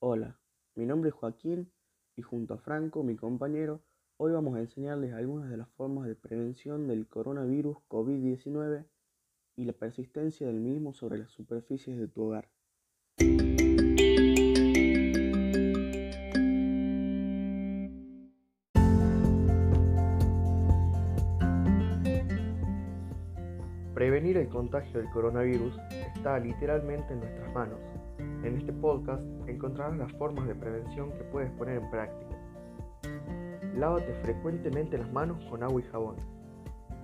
Hola, mi nombre es Joaquín y junto a Franco, mi compañero, hoy vamos a enseñarles algunas de las formas de prevención del coronavirus COVID-19 y la persistencia del mismo sobre las superficies de tu hogar. Prevenir el contagio del coronavirus está literalmente en nuestras manos. En este podcast encontrarás las formas de prevención que puedes poner en práctica. Lávate frecuentemente las manos con agua y jabón.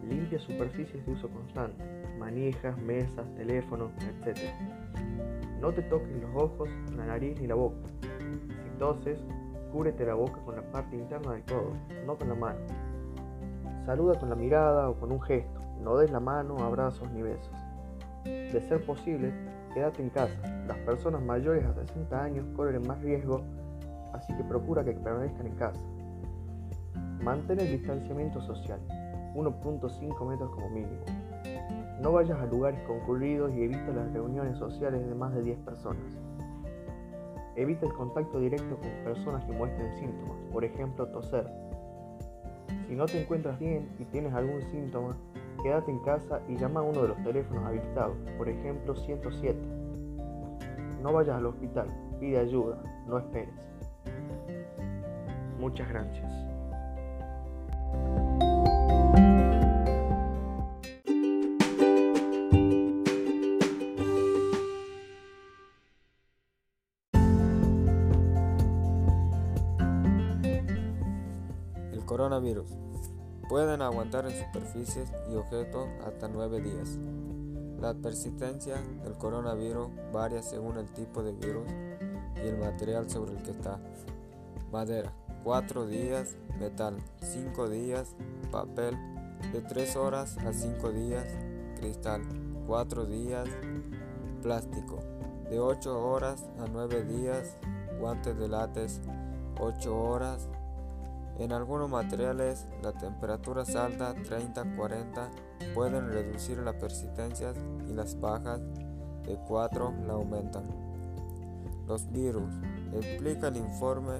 Limpia superficies de uso constante, manijas, mesas, teléfonos, etc. No te toques los ojos, la nariz ni la boca. Si toses, cúbrete la boca con la parte interna del codo, no con la mano. Saluda con la mirada o con un gesto, no des la mano, abrazos ni besos. De ser posible, quédate en casa. Las personas mayores a 60 años corren más riesgo, así que procura que permanezcan en casa. Mantén el distanciamiento social, 1.5 metros como mínimo. No vayas a lugares concurridos y evita las reuniones sociales de más de 10 personas. Evita el contacto directo con personas que muestren síntomas, por ejemplo toser. Si no te encuentras bien y tienes algún síntoma, quédate en casa y llama a uno de los teléfonos habilitados, por ejemplo 107. No vayas al hospital, pide ayuda, no esperes. Muchas gracias. El coronavirus pueden aguantar en superficies y objetos hasta 9 días. La persistencia del coronavirus varía según el tipo de virus y el material sobre el que está. Madera, 4 días, metal, 5 días, papel, de 3 horas a 5 días, cristal, 4 días, plástico, de 8 horas a 9 días, guantes de látex, 8 horas, en algunos materiales la temperatura alta 30-40 pueden reducir la persistencia y las bajas de 4 la aumentan. Los virus, explica el informe,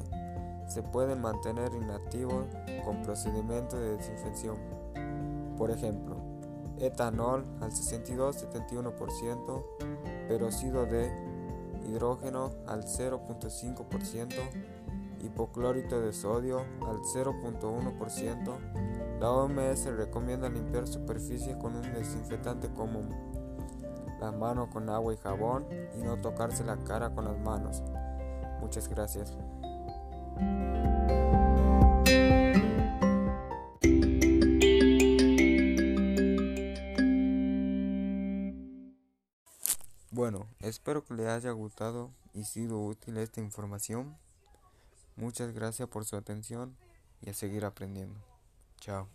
se pueden mantener inactivos con procedimientos de desinfección. Por ejemplo, etanol al 62-71%, peróxido de hidrógeno al 0.5%, hipoclorito de sodio al 0.1%. La OMS recomienda limpiar superficies con un desinfectante común, las manos con agua y jabón y no tocarse la cara con las manos. Muchas gracias. Bueno, espero que les haya gustado y sido útil esta información. Muchas gracias por su atención y a seguir aprendiendo. Chao.